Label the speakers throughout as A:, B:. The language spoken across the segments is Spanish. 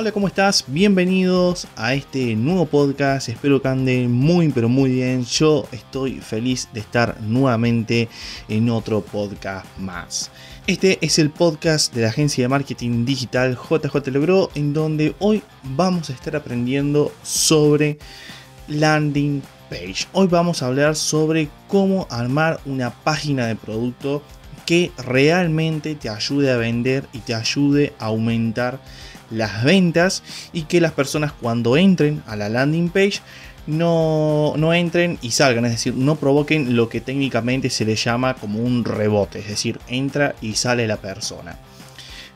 A: Hola, ¿cómo estás? Bienvenidos a este nuevo podcast. Espero que ande muy, pero muy bien. Yo estoy feliz de estar nuevamente en otro podcast más. Este es el podcast de la agencia de marketing digital JJ Logró, en donde hoy vamos a estar aprendiendo sobre landing page. Hoy vamos a hablar sobre cómo armar una página de producto que realmente te ayude a vender y te ayude a aumentar las ventas y que las personas cuando entren a la landing page no, no, entren y salgan, es decir, no provoquen lo que técnicamente se le llama como un rebote, es decir, entra y sale la persona.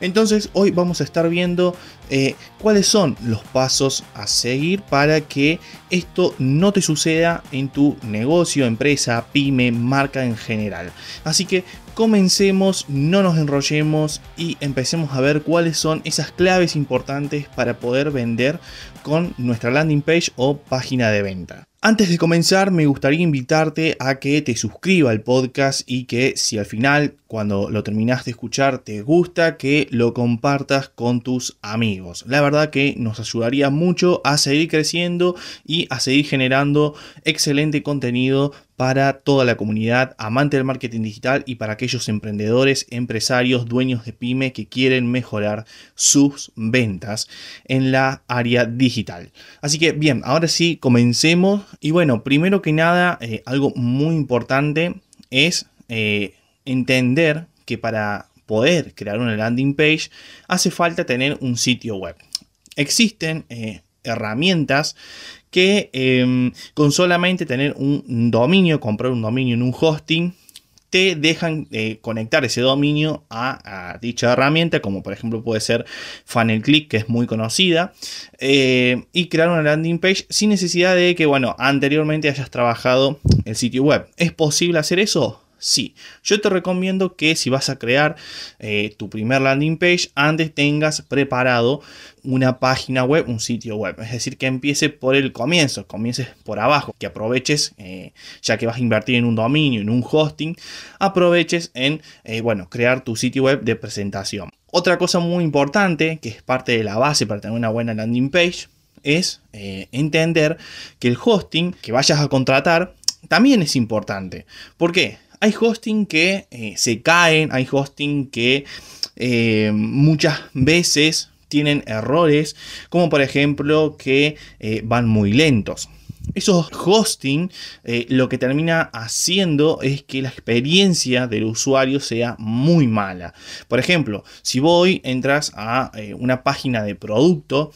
A: Entonces hoy vamos a estar viendo eh, cuáles son los pasos a seguir para que esto no te suceda en tu negocio, empresa, pyme, marca en general. Así que comencemos, no nos enrollemos y empecemos a ver cuáles son esas claves importantes para poder vender con nuestra landing page o página de venta. Antes de comenzar, me gustaría invitarte a que te suscriba al podcast y que si al final, cuando lo terminas de escuchar, te gusta, que lo compartas con tus amigos. La verdad que nos ayudaría mucho a seguir creciendo y a seguir generando excelente contenido para toda la comunidad amante del marketing digital y para aquellos emprendedores, empresarios, dueños de pyme que quieren mejorar sus ventas en la área digital. Así que bien, ahora sí, comencemos. Y bueno, primero que nada, eh, algo muy importante es eh, entender que para poder crear una landing page hace falta tener un sitio web. Existen eh, herramientas que em, con solamente tener un dominio, comprar un dominio en un hosting, te dejan eh, conectar ese dominio a, dicha herramienta, como por ejemplo puede ser FunnelClick, que es muy conocida, eh, y crear una landing page sin necesidad de que, bueno, anteriormente hayas trabajado el sitio web. ¿Es posible hacer eso? Sí, yo te recomiendo que si vas a crear eh, tu primer landing page, antes tengas preparado una página web, un sitio web. Es decir, que empiece por el comienzo, comiences por abajo, que aproveches, eh, ya que vas a invertir en un dominio, en un hosting, aproveches en, eh, bueno, crear tu sitio web de presentación. Otra cosa muy importante, que es parte de la base para tener una buena landing page, es entender que el hosting que vayas a contratar también es importante. ¿Por qué? Hay hosting que eh, se caen, hay hosting que eh, muchas veces tienen errores, como por ejemplo que eh, van muy lentos. Esos hosting eh, lo que termina haciendo es que la experiencia del usuario sea muy mala. Por ejemplo, si voy, entras a eh, una página de producto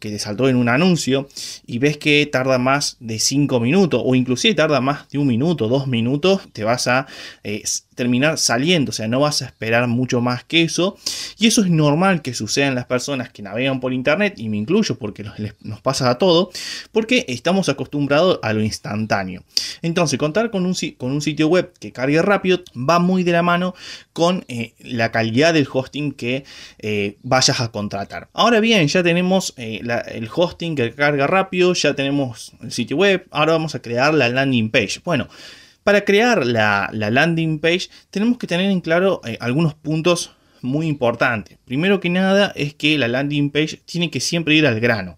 A: que te saltó en un anuncio y ves que tarda más de 5 minutos o inclusive tarda más de un minuto, dos minutos, te vas a eh, terminar saliendo, o sea, no vas a esperar mucho más que eso. Y eso es normal que suceda en las personas que navegan por internet, y me incluyo porque nos, pasa a todo, porque estamos acostumbrados a lo instantáneo. Entonces, contar con un, sitio web que cargue rápido va muy de la mano con eh, la calidad del hosting que eh, vayas a contratar. Ahora bien, ya tenemos eh, el hosting que carga rápido, ya tenemos el sitio web, ahora vamos a crear la landing page. Bueno, para crear la, landing page tenemos que tener en claro eh, algunos puntos muy importantes. Primero que nada es que la landing page tiene que siempre ir al grano.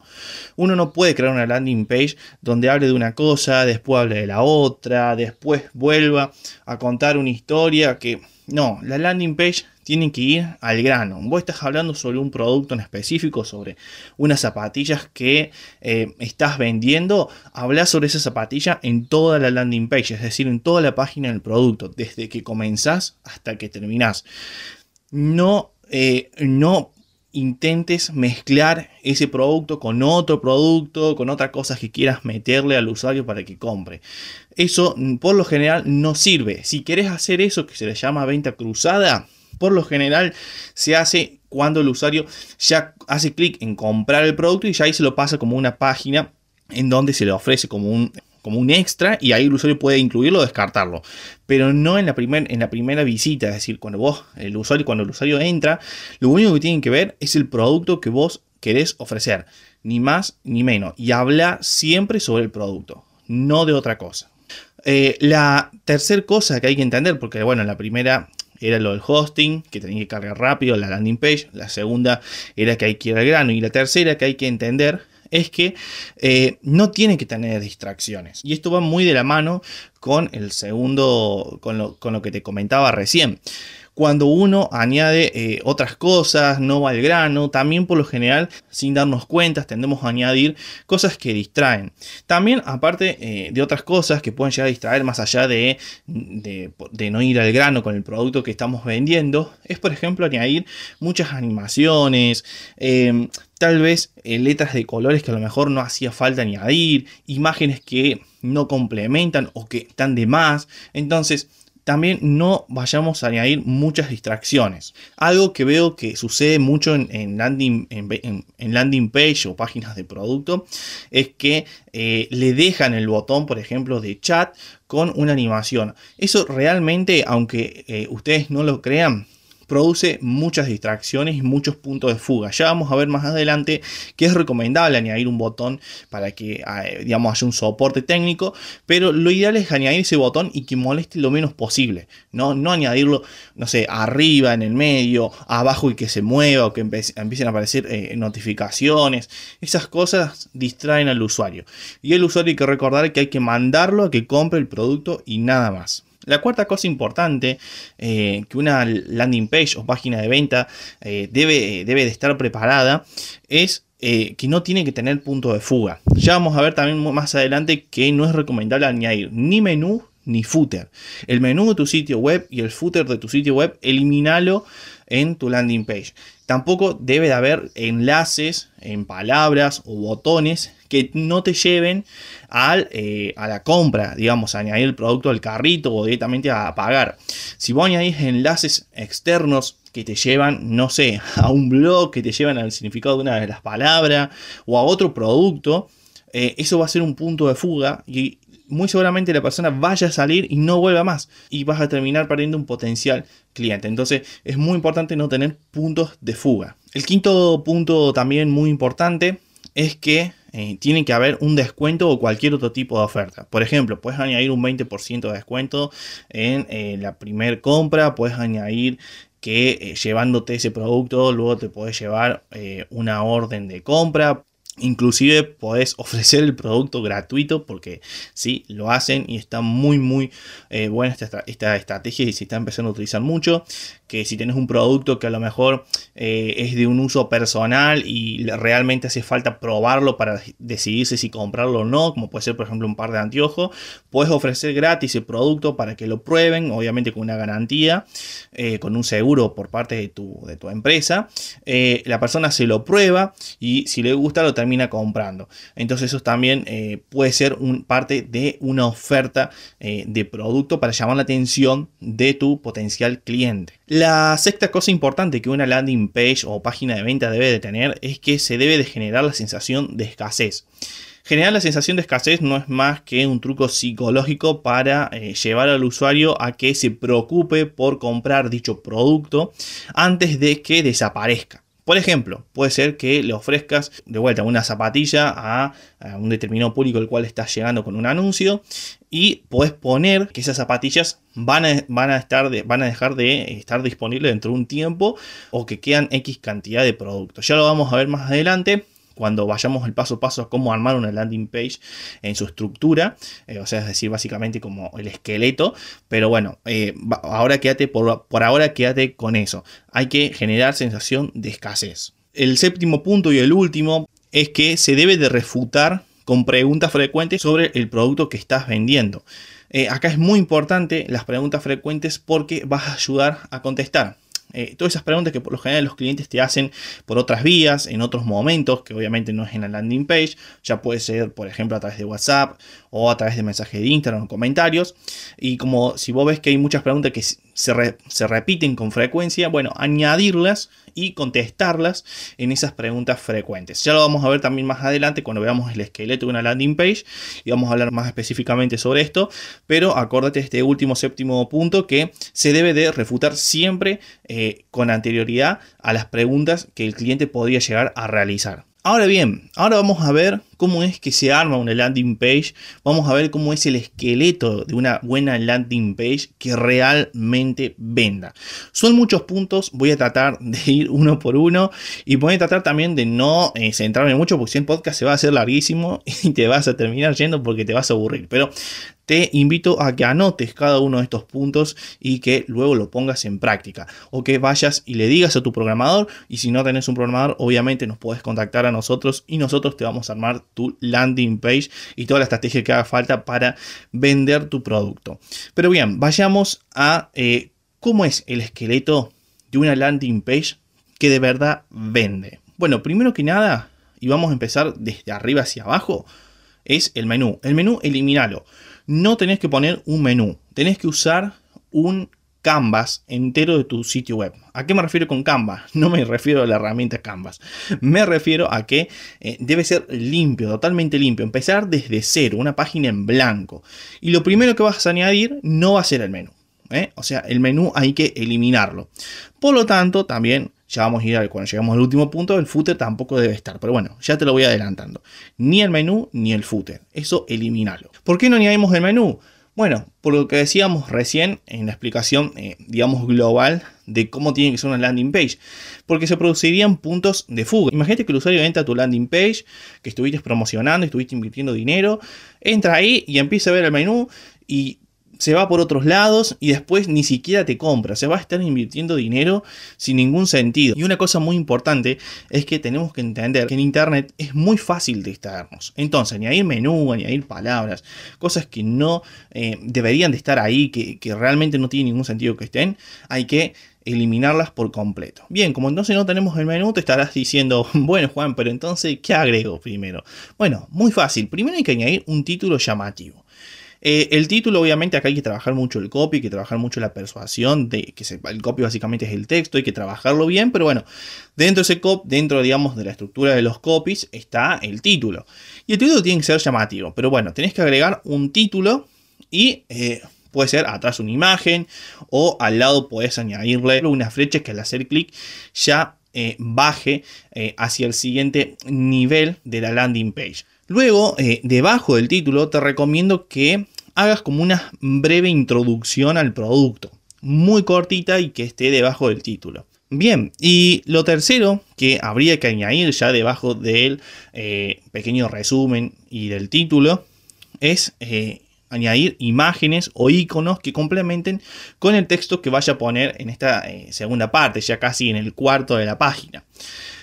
A: Uno no puede crear una landing page donde hable de una cosa, después hable de la otra, después vuelva a contar una historia que... No, la landing page tienen que ir al grano. Vos estás hablando sobre un producto en específico, sobre unas zapatillas que eh, estás vendiendo, habla sobre esa zapatilla en toda la landing page, es decir, en toda la página del producto, desde que comenzás hasta que terminás. No, eh, no intentes mezclar ese producto con otro producto, con otras cosas que quieras meterle al usuario para que compre. Eso por lo general no sirve. Si quieres hacer eso que se le llama venta cruzada, por lo general se hace cuando el usuario ya hace clic en comprar el producto y ya ahí se lo pasa como una página en donde se le ofrece como un, como un extra y ahí el usuario puede incluirlo o descartarlo. Pero no en la, en la primera visita, es decir, cuando vos, el usuario, cuando el usuario entra, lo único que tienen que ver es el producto que vos querés ofrecer, ni más ni menos. Y habla siempre sobre el producto, no de otra cosa. Eh, la tercera cosa que hay que entender, porque bueno, en la primera era lo del hosting, que tenía que cargar rápido la landing page. La segunda era que hay que ir al grano. Y la tercera que hay que entender es que eh, no tiene que tener distracciones. Y esto va muy de la mano con el segundo, con lo, con lo que te comentaba recién cuando uno añade eh, otras cosas, no va al grano, también por lo general, sin darnos cuenta, tendemos a añadir cosas que distraen. También, aparte eh, de otras cosas que pueden llegar a distraer más allá de, no ir al grano con el producto que estamos vendiendo, es por ejemplo añadir muchas animaciones, em, tal vez eh, letras de colores que a lo mejor no hacía falta añadir, imágenes que no complementan o que están de más. Entonces, también no vayamos a añadir muchas distracciones. Algo que veo que sucede mucho en, landing, en, landing, page o páginas de producto es que eh, le dejan el botón, por ejemplo, de chat con una animación. Eso realmente, aunque eh, ustedes no lo crean, produce muchas distracciones y muchos puntos de fuga. Ya vamos a ver más adelante que es recomendable añadir un botón para que ah, digamos haya un soporte técnico, pero lo ideal es añadir ese botón y que moleste lo menos posible, no, no añadirlo, no sé, arriba, en el medio, abajo y que se mueva o que empiecen a aparecer eh, notificaciones. Esas cosas distraen al usuario. Y el usuario hay que recordar que hay que mandarlo a que compre el producto y nada más. La cuarta cosa importante eh, que una landing page o página de venta eh, debe, debe de estar preparada es eh, que no tiene que tener punto de fuga. Ya vamos a ver también más adelante que no es recomendable añadir ni menú ni footer. El menú de tu sitio web y el footer de tu sitio web, elimínalo en tu landing page. Tampoco debe de haber enlaces en palabras o botones que no te lleven al, eh, a la compra, digamos, a añadir el producto al carrito o directamente a pagar. Si vos añadís enlaces externos que te llevan, no sé, a un blog, que te llevan al significado de una de las palabras o a otro producto, eh, eso va a ser un punto de fuga y muy seguramente la persona vaya a salir y no vuelva más y vas a terminar perdiendo un potencial cliente. Entonces es muy importante no tener puntos de fuga. El quinto punto también muy importante es que eh, tiene que haber un descuento o cualquier otro tipo de oferta. Por ejemplo, puedes añadir un 20% de descuento en eh, la primera compra, puedes añadir que eh, llevándote ese producto luego te puedes llevar una orden de compra. Inclusive podés ofrecer el producto gratuito porque sí, lo hacen y está muy muy buena esta, esta, estrategia y se está empezando a utilizar mucho que si tienes un producto que a lo mejor eh, es de un uso personal y realmente hace falta probarlo para decidirse si comprarlo o no, como puede ser por ejemplo un par de anteojos, puedes ofrecer gratis el producto para que lo prueben, obviamente con una garantía, eh, con un seguro por parte de tu, de tu empresa. Eh, la persona se lo prueba y si le gusta lo termina comprando. Entonces eso también puede ser un, parte de una oferta de producto para llamar la atención de tu potencial cliente. La sexta cosa importante que una landing page o página de venta debe de tener es que se debe de generar la sensación de escasez. Generar la sensación de escasez no es más que un truco psicológico para eh, llevar al usuario a que se preocupe por comprar dicho producto antes de que desaparezca. Por ejemplo, puede ser que le ofrezcas de vuelta una zapatilla a, un determinado público al cual estás llegando con un anuncio y puedes poner que esas zapatillas van a, estar van a dejar de estar disponibles dentro de un tiempo o que quedan X cantidad de productos. Ya lo vamos a ver más adelante cuando vayamos el paso a paso a cómo armar una landing page en su estructura, eh, o sea, es decir, básicamente como el esqueleto, pero bueno, eh, ahora quédate, por, ahora quédate con eso, hay que generar sensación de escasez. El séptimo punto y el último es que se debe de refutar con preguntas frecuentes sobre el producto que estás vendiendo. Eh, acá es muy importante las preguntas frecuentes porque vas a ayudar a contestar. Eh, todas esas preguntas que por lo general los clientes te hacen por otras vías, en otros momentos, que obviamente no es en la landing page, ya puede ser, por ejemplo, a través de WhatsApp o a través de mensajes de Instagram o comentarios. Y como si vos ves que hay muchas preguntas que se, repiten con frecuencia, bueno, añadirlas y contestarlas en esas preguntas frecuentes. Ya lo vamos a ver también más adelante cuando veamos el esqueleto de una landing page y vamos a hablar más específicamente sobre esto, pero acordate este último séptimo punto que se debe de refutar siempre eh, con anterioridad a las preguntas que el cliente podría llegar a realizar. Ahora bien, ahora vamos a ver cómo es que se arma una landing page, vamos a ver cómo es el esqueleto de una buena landing page que realmente venda. Son muchos puntos, voy a tratar de ir uno por uno y voy a tratar también de no eh, centrarme mucho porque si el podcast se va a hacer larguísimo y te vas a terminar yendo porque te vas a aburrir. Pero te invito a que anotes cada uno de estos puntos y que luego lo pongas en práctica o que vayas y le digas a tu programador y si no tenés un programador obviamente nos puedes contactar a nosotros y nosotros te vamos a armar tu landing page y toda la estrategia que haga falta para vender tu producto. Pero bien, vayamos a eh, cómo es el esqueleto de una landing page que de verdad vende. Bueno, primero que nada, y vamos a empezar desde arriba hacia abajo, es el menú. El menú, eliminalo no tenés que poner un menú, tenés que usar un canvas entero de tu sitio web. ¿A qué me refiero con canvas? No me refiero a la herramienta canvas. Me refiero a que eh, debe ser limpio, totalmente limpio. Empezar desde cero, una página en blanco. Y lo primero que vas a añadir no va a ser el menú. ¿eh? O sea, el menú hay que eliminarlo. Por lo tanto, también ya vamos a ir a, cuando llegamos al último punto, el footer tampoco debe estar. Pero bueno, ya te lo voy adelantando. Ni el menú ni el footer. Eso elimínalo. ¿Por qué no añadimos el menú? Bueno, por lo que decíamos recién en la explicación, eh, digamos, global de cómo tiene que ser una landing page. Porque se producirían puntos de fuga. Imagínate que el usuario entra a tu landing page, que estuviste promocionando, estuviste invirtiendo dinero, entra ahí y empieza a ver el menú y se va por otros lados y después ni siquiera te compra. Se va a estar invirtiendo dinero sin ningún sentido. Y una cosa muy importante es que tenemos que entender que en Internet es muy fácil distraernos. Entonces, añadir menú, añadir palabras, cosas que no eh, deberían de estar ahí, que, que realmente no tiene ningún sentido que estén, hay que eliminarlas por completo. Bien, como entonces no tenemos el menú, te estarás diciendo, bueno Juan, pero entonces, ¿qué agrego primero? Bueno, muy fácil. Primero hay que añadir un título llamativo. Eh, el título, obviamente, acá hay que trabajar mucho el copy, hay que trabajar mucho la persuasión, de que el copy básicamente es el texto, hay que trabajarlo bien, pero bueno, dentro de ese copy, dentro, digamos, de la estructura de los copies, está el título. Y el título tiene que ser llamativo, pero bueno, tenés que agregar un título y... Eh, puede ser atrás una imagen o al lado puedes añadirle una flecha que al hacer clic ya eh, baje hacia el siguiente nivel de la landing page. Luego, eh, debajo del título, te recomiendo que hagas como una breve introducción al producto, muy cortita y que esté debajo del título. Bien, y lo tercero que habría que añadir ya debajo del eh, pequeño resumen y del título es eh, añadir imágenes o iconos que complementen con el texto que vaya a poner en esta segunda parte, ya casi en el cuarto de la página.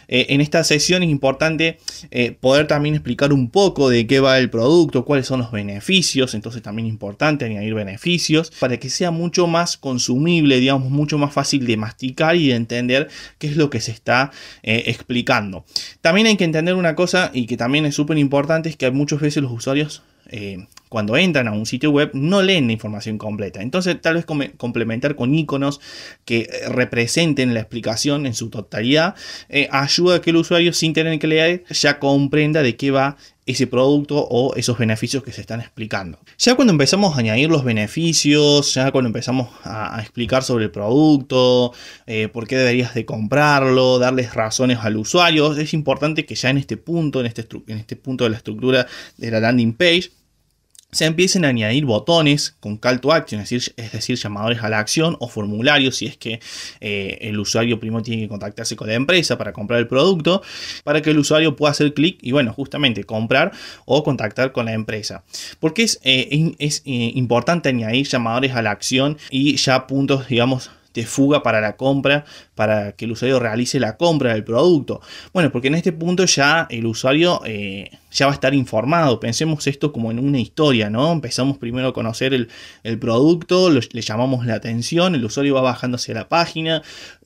A: Eh, en esta sesión es importante eh, poder también explicar un poco de qué va el producto, cuáles son los beneficios, entonces también es importante añadir beneficios para que sea mucho más consumible, digamos, mucho más fácil de masticar y de entender qué es lo que se está eh, explicando. También hay que entender una cosa y que también es súper importante, es que muchas veces los usuarios cuando entran a un sitio web no leen la información completa. Entonces tal vez complementar con iconos que eh, representen la explicación en su totalidad eh, ayuda a que el usuario sin tener que leer ya comprenda de qué va ese producto o esos beneficios que se están explicando. Ya cuando empezamos a añadir los beneficios, ya cuando empezamos a, explicar sobre el producto, por qué deberías de comprarlo, darles razones al usuario, es importante que ya en este punto, en este, en este punto de la estructura de la landing page, se empiecen a añadir botones con call to action, es decir, es decir llamadores a la acción o formularios si es que eh, el usuario primero tiene que contactarse con la empresa para comprar el producto, para que el usuario pueda hacer clic y bueno, justamente comprar o contactar con la empresa. Porque es, eh, es eh, importante añadir llamadores a la acción y ya puntos, digamos, de fuga para la compra, para que el usuario realice la compra del producto. Bueno, porque en este punto ya el usuario eh, ya va a estar informado. Pensemos esto como en una historia, ¿no? Empezamos primero a conocer el, producto, le llamamos la atención, el usuario va bajando hacia la página,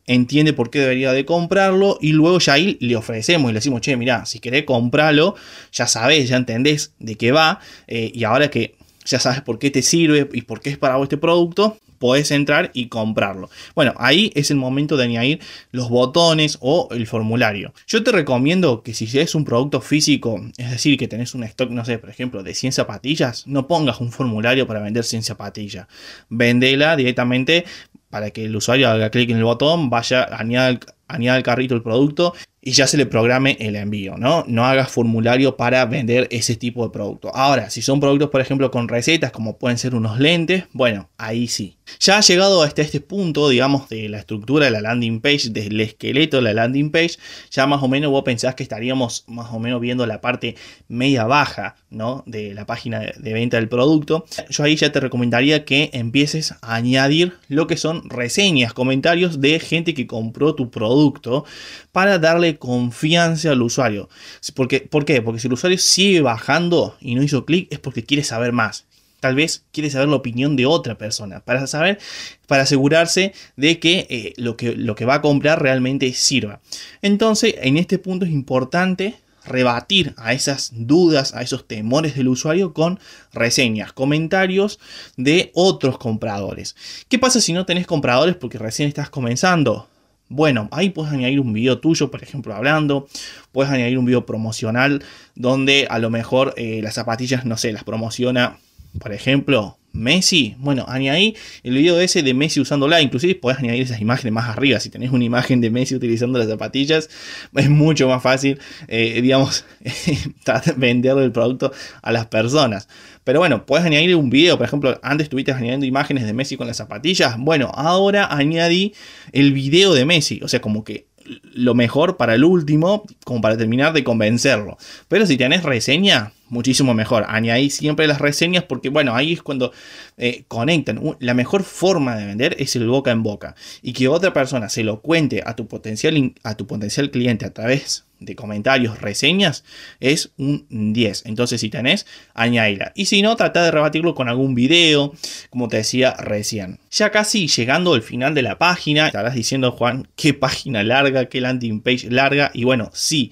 A: entiende por qué debería de comprarlo y luego ya ahí le ofrecemos y le decimos, che, mira, si querés comprarlo, ya sabés, ya entendés de qué va eh, y ahora que ya sabes por qué te sirve y por qué es para vos este producto, podés entrar y comprarlo. Bueno, ahí es el momento de añadir los botones o el formulario. Yo te recomiendo que si es un producto físico, es decir, que tenés un stock, no sé, por ejemplo, de 100 zapatillas, no pongas un formulario para vender 100 zapatillas. Vendela directamente para que el usuario haga clic en el botón, vaya, añada, añada al carrito el producto y ya se le programe el envío, ¿no? No hagas formulario para vender ese tipo de producto. Ahora, si son productos, por ejemplo, con recetas, como pueden ser unos lentes, bueno, ahí sí. Ya ha llegado hasta este punto, digamos, de la estructura de la landing page, del esqueleto de la landing page, ya más o menos vos pensás que estaríamos más o menos viendo la parte media baja, ¿no? De la página de venta del producto. Yo ahí ya te recomendaría que empieces a añadir lo que son reseñas, comentarios de gente que compró tu producto para darle confianza al usuario. Porque, ¿Por qué? Porque si el usuario sigue bajando y no hizo clic es porque quiere saber más. Tal vez quiere saber la opinión de otra persona para saber, para asegurarse de que, eh, lo que lo que va a comprar realmente sirva. Entonces, en este punto es importante rebatir a esas dudas, a esos temores del usuario con reseñas, comentarios de otros compradores. ¿Qué pasa si no tenés compradores porque recién estás comenzando? Bueno, ahí puedes añadir un video tuyo, por ejemplo, hablando. Puedes añadir un video promocional donde a lo mejor eh, las zapatillas, no sé, las promociona, por ejemplo, Messi, bueno, añadí el video ese de Messi usándola, inclusive puedes añadir esas imágenes más arriba, si tenés una imagen de Messi utilizando las zapatillas, es mucho más fácil, eh, digamos, venderle el producto a las personas. Pero bueno, puedes añadir un video, por ejemplo, antes estuviste añadiendo imágenes de Messi con las zapatillas, bueno, ahora añadí el video de Messi, o sea, como que lo mejor para el último, como para terminar de convencerlo. Pero si tenés reseña, muchísimo mejor. Añadí siempre las reseñas porque, bueno, ahí es cuando eh, conectan. La mejor forma de vender es el boca en boca. Y que otra persona se lo cuente a tu potencial, a tu potencial cliente a través de comentarios, reseñas, es un 10. Entonces, si tenés, añádela. Y si no, trata de rebatirlo con algún video, como te decía recién. Ya casi llegando al final de la página, estarás diciendo, Juan, qué página larga, qué landing page larga. Y bueno, sí,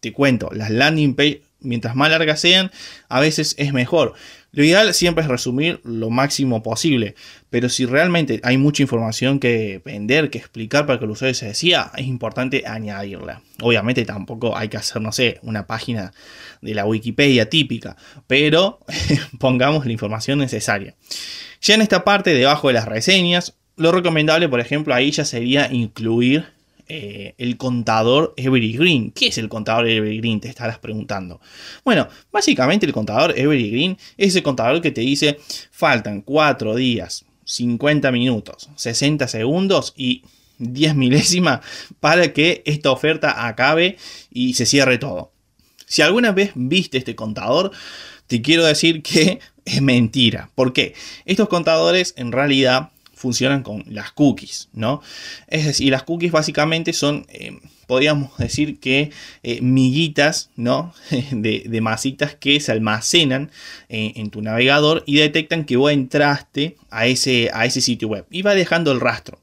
A: te cuento, las landing page mientras más largas sean, a veces es mejor. Lo ideal siempre es resumir lo máximo posible, pero si realmente hay mucha información que vender, que explicar para que el usuario se decía, es importante añadirla. Obviamente tampoco hay que hacer, no sé, una página de la Wikipedia típica, pero pongamos la información necesaria. Ya en esta parte, debajo de las reseñas, lo recomendable, por ejemplo, ahí ya sería incluir eh, el contador Evergreen. ¿Qué es el contador Evergreen? Te estarás preguntando. Bueno, básicamente el contador Evergreen es el contador que te dice faltan 4 días, 50 minutos, 60 segundos y 10 milésimas para que esta oferta acabe y se cierre todo. Si alguna vez viste este contador, te quiero decir que es mentira. ¿Por qué? Estos contadores en realidad funcionan con las cookies, ¿no? Es decir, las cookies básicamente son, eh, podríamos decir que eh, miguitas, ¿no? de, masitas que se almacenan eh, en tu navegador y detectan que vos entraste a ese, a ese sitio web y va dejando el rastro.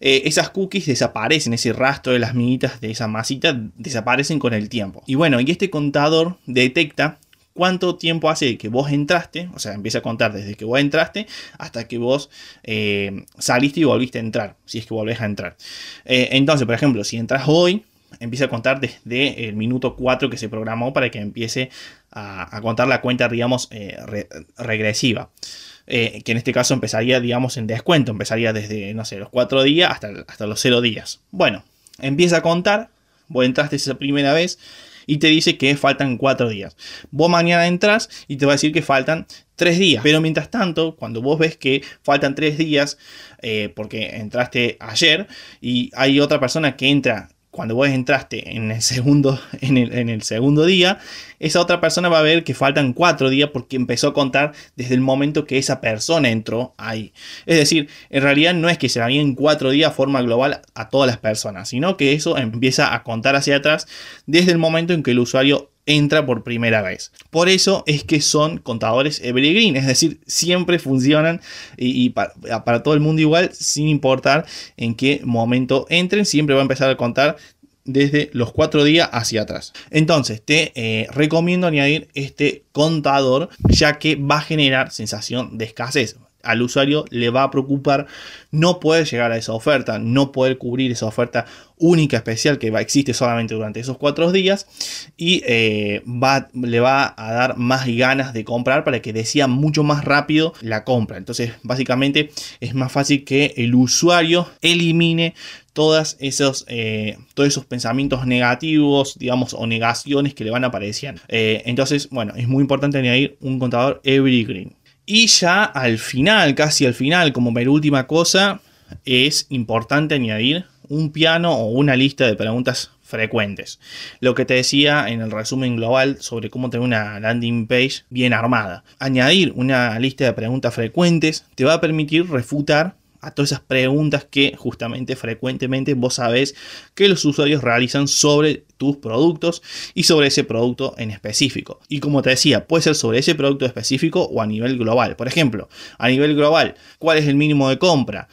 A: esas cookies desaparecen, ese rastro de las miguitas de esa masita desaparecen con el tiempo. Y bueno, y este contador detecta cuánto tiempo hace que vos entraste, o sea, empieza a contar desde que vos entraste hasta que vos eh, saliste y volviste a entrar, si es que volvés a entrar. Eh, entonces, por ejemplo, si entras hoy, empieza a contar desde el minuto 4 que se programó para que empiece a, contar la cuenta, digamos, eh, regresiva. que en este caso empezaría, digamos, en descuento, empezaría desde, no sé, los 4 días hasta, hasta los 0 días. Bueno, empieza a contar, vos entraste esa primera vez, y te dice que faltan cuatro días. Vos mañana entras y te va a decir que faltan tres días. Pero mientras tanto, cuando vos ves que faltan tres días, eh, porque entraste ayer y hay otra persona que entra cuando vos entraste en el segundo, en el, segundo día, esa otra persona va a ver que faltan cuatro días porque empezó a contar desde el momento que esa persona entró ahí. Es decir, en realidad no es que se en cuatro días forma global a todas las personas, sino que eso empieza a contar hacia atrás desde el momento en que el usuario entra por primera vez. Por eso es que son contadores evergreen, es decir, siempre funcionan y, para, todo el mundo igual, sin importar en qué momento entren, siempre va a empezar a contar desde los cuatro días hacia atrás. Entonces te eh, recomiendo añadir este contador ya que va a generar sensación de escasez al usuario le va a preocupar no poder llegar a esa oferta, no poder cubrir esa oferta única, especial que existe solamente durante esos cuatro días y eh, le va a dar más ganas de comprar para que decida mucho más rápido la compra. Entonces, básicamente es más fácil que el usuario elimine todas esos, eh, todos esos pensamientos negativos, digamos, o negaciones que le van apareciendo. Eh, entonces, bueno, es muy importante añadir un contador evergreen. Y ya al final, casi al final, como última cosa, es importante añadir un piano o una lista de preguntas frecuentes. Lo que te decía en el resumen global sobre cómo tener una landing page bien armada. Añadir una lista de preguntas frecuentes te va a permitir refutar a todas esas preguntas que justamente frecuentemente vos sabés que los usuarios realizan sobre tus productos y sobre ese producto en específico. Y como te decía, puede ser sobre ese producto específico o a nivel global. Por ejemplo, a nivel global, ¿cuál es el mínimo de compra?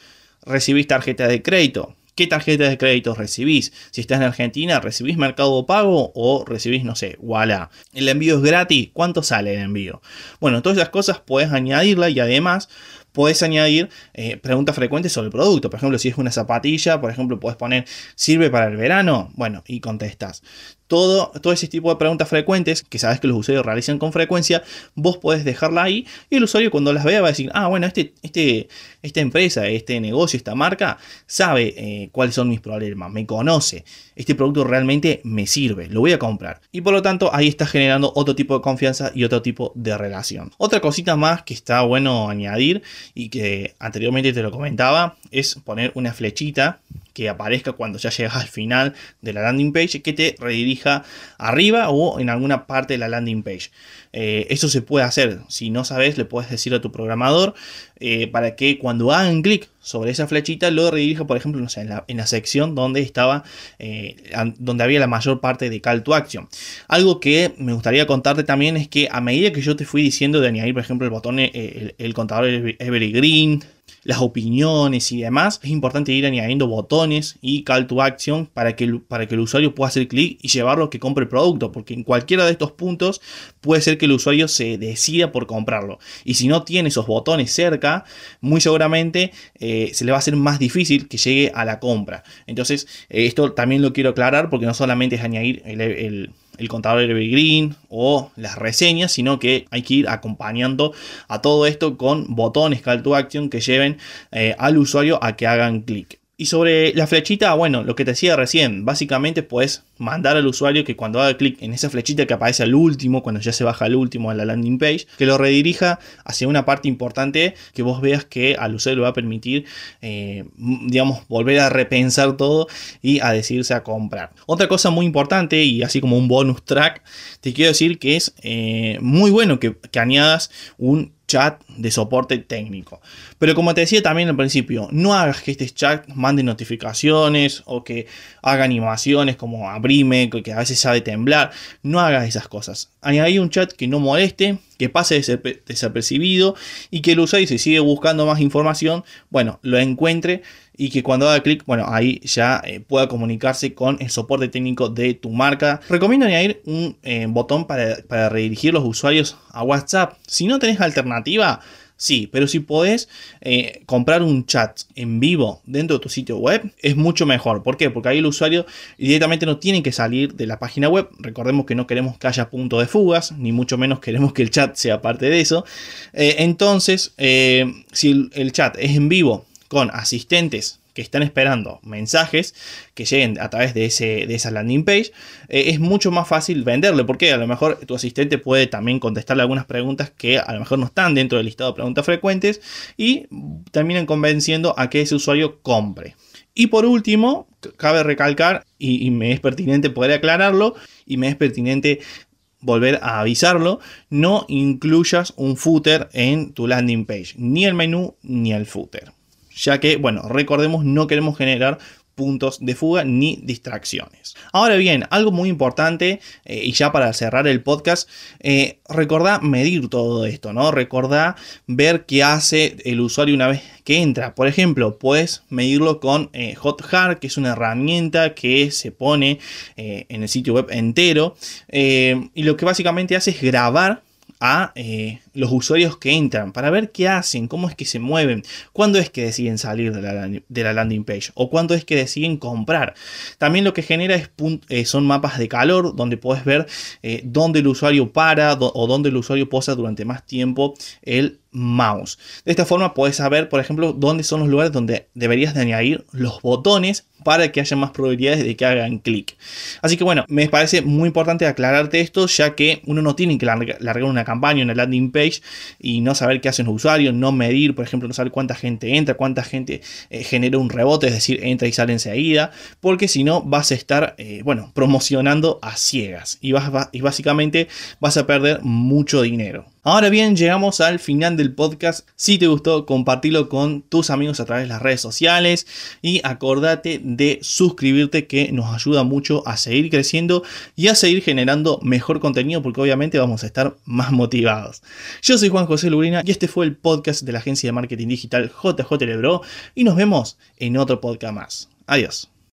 A: ¿Recibís tarjeta de crédito? ¿Qué tarjeta de crédito recibís? Si estás en Argentina, ¿recibís Mercado Pago o recibís, no sé, voilà? ¿El envío es gratis? ¿Cuánto sale el envío? Bueno, todas esas cosas puedes añadirla y además puedes añadir eh, preguntas frecuentes sobre el producto. Por ejemplo, si es una zapatilla, por ejemplo, puedes poner ¿sirve para el verano? Bueno, y contestas. Todo, todo ese tipo de preguntas frecuentes que sabes que los usuarios realizan con frecuencia, vos podés dejarla ahí y el usuario cuando las vea va a decir, ah, bueno, este, este, esta empresa, este negocio, esta marca sabe eh, cuáles son mis problemas, me conoce, este producto realmente me sirve, lo voy a comprar. Y por lo tanto ahí está generando otro tipo de confianza y otro tipo de relación. Otra cosita más que está bueno añadir y que anteriormente te lo comentaba es poner una flechita que aparezca cuando ya llegas al final de la landing page que te redirija arriba o en alguna parte de la landing page. Eh, eso se puede hacer. Si no sabes, le puedes decir a tu programador eh, para que cuando hagan clic sobre esa flechita lo redirija, por ejemplo, no sé, en, la, sección donde estaba, eh, donde había la mayor parte de call to action. Algo que me gustaría contarte también es que a medida que yo te fui diciendo de añadir, por ejemplo, el botón, el, el contador Evergreen, las opiniones y demás, es importante ir añadiendo botones y call to action para que, para que el usuario pueda hacer clic y llevarlo a que compre el producto, porque en cualquiera de estos puntos puede ser que el usuario se decida por comprarlo. Y si no tiene esos botones cerca, muy seguramente eh, se le va a hacer más difícil que llegue a la compra. Entonces, eh, esto también lo quiero aclarar porque no solamente es añadir el el contador Evergreen o las reseñas, sino que hay que ir acompañando a todo esto con botones call to action que lleven eh, al usuario a que hagan clic. Y sobre la flechita, bueno, lo que te decía recién, básicamente puedes mandar al usuario que cuando haga clic en esa flechita que aparece al último, cuando ya se baja al último a la landing page, que lo redirija hacia una parte importante que vos veas que al usuario le va a permitir, eh, digamos, volver a repensar todo y a decidirse a comprar. Otra cosa muy importante y así como un bonus track, te quiero decir que es eh, muy bueno que, que añadas un chat de soporte técnico. Pero como te decía también al principio, no hagas que este chat mande notificaciones o que haga animaciones como abrime, que a veces sabe temblar. No hagas esas cosas. Añadí un chat que no moleste, que pase desapercibido y que el usuario si sigue buscando más información, bueno, lo encuentre y que cuando haga clic, bueno, ahí ya eh, pueda comunicarse con el soporte técnico de tu marca. Recomiendo añadir un eh, botón para, para redirigir los usuarios a WhatsApp. Si no tenés alternativa, Sí, pero si podés eh, comprar un chat en vivo dentro de tu sitio web, es mucho mejor. ¿Por qué? Porque ahí el usuario directamente no tiene que salir de la página web. Recordemos que no queremos que haya punto de fugas, ni mucho menos queremos que el chat sea parte de eso. entonces, si el chat es en vivo con asistentes que están esperando mensajes que lleguen a través de, ese, esa landing page, eh, es mucho más fácil venderle, porque a lo mejor tu asistente puede también contestarle algunas preguntas que a lo mejor no están dentro del listado de preguntas frecuentes y terminan convenciendo a que ese usuario compre. Y por último, cabe recalcar, y me es pertinente poder aclararlo, y me es pertinente volver a avisarlo, no incluyas un footer en tu landing page, ni el menú ni el footer ya que, bueno, recordemos, no queremos generar puntos de fuga ni distracciones. Ahora bien, algo muy importante, eh, y ya para cerrar el podcast, eh, recordá medir todo esto, ¿no? Recordá ver qué hace el usuario una vez que entra. Por ejemplo, puedes medirlo con eh, HotHeart, que es una herramienta que se pone en el sitio web entero, y lo que básicamente hace es grabar a los usuarios que entran, para ver qué hacen, cómo es que se mueven, cuándo es que deciden salir de la, landing page o cuándo es que deciden comprar. También lo que genera es eh, son mapas de calor donde puedes ver eh, dónde el usuario para o dónde el usuario posa durante más tiempo el mouse. De esta forma puedes saber, por ejemplo, dónde son los lugares donde deberías de añadir los botones para que haya más probabilidades de que hagan clic. Así que bueno, me parece muy importante aclararte esto, ya que uno no tiene que largar una campaña, una landing page y no saber qué hacen los usuarios, no medir, por ejemplo, no saber cuánta gente entra, cuánta gente eh, genera un rebote, es decir, entra y sale enseguida, porque si no vas a estar, eh, bueno, promocionando a ciegas y, vas, y básicamente vas a perder mucho dinero. Ahora bien, llegamos al final del podcast. Si te gustó, compartilo con tus amigos a través de las redes sociales y acordate de suscribirte que nos ayuda mucho a seguir creciendo y a seguir generando mejor contenido porque obviamente vamos a estar más motivados. Yo soy Juan José Lurina y este fue el podcast de la agencia de marketing digital JJ Lebro y nos vemos en otro podcast más. Adiós.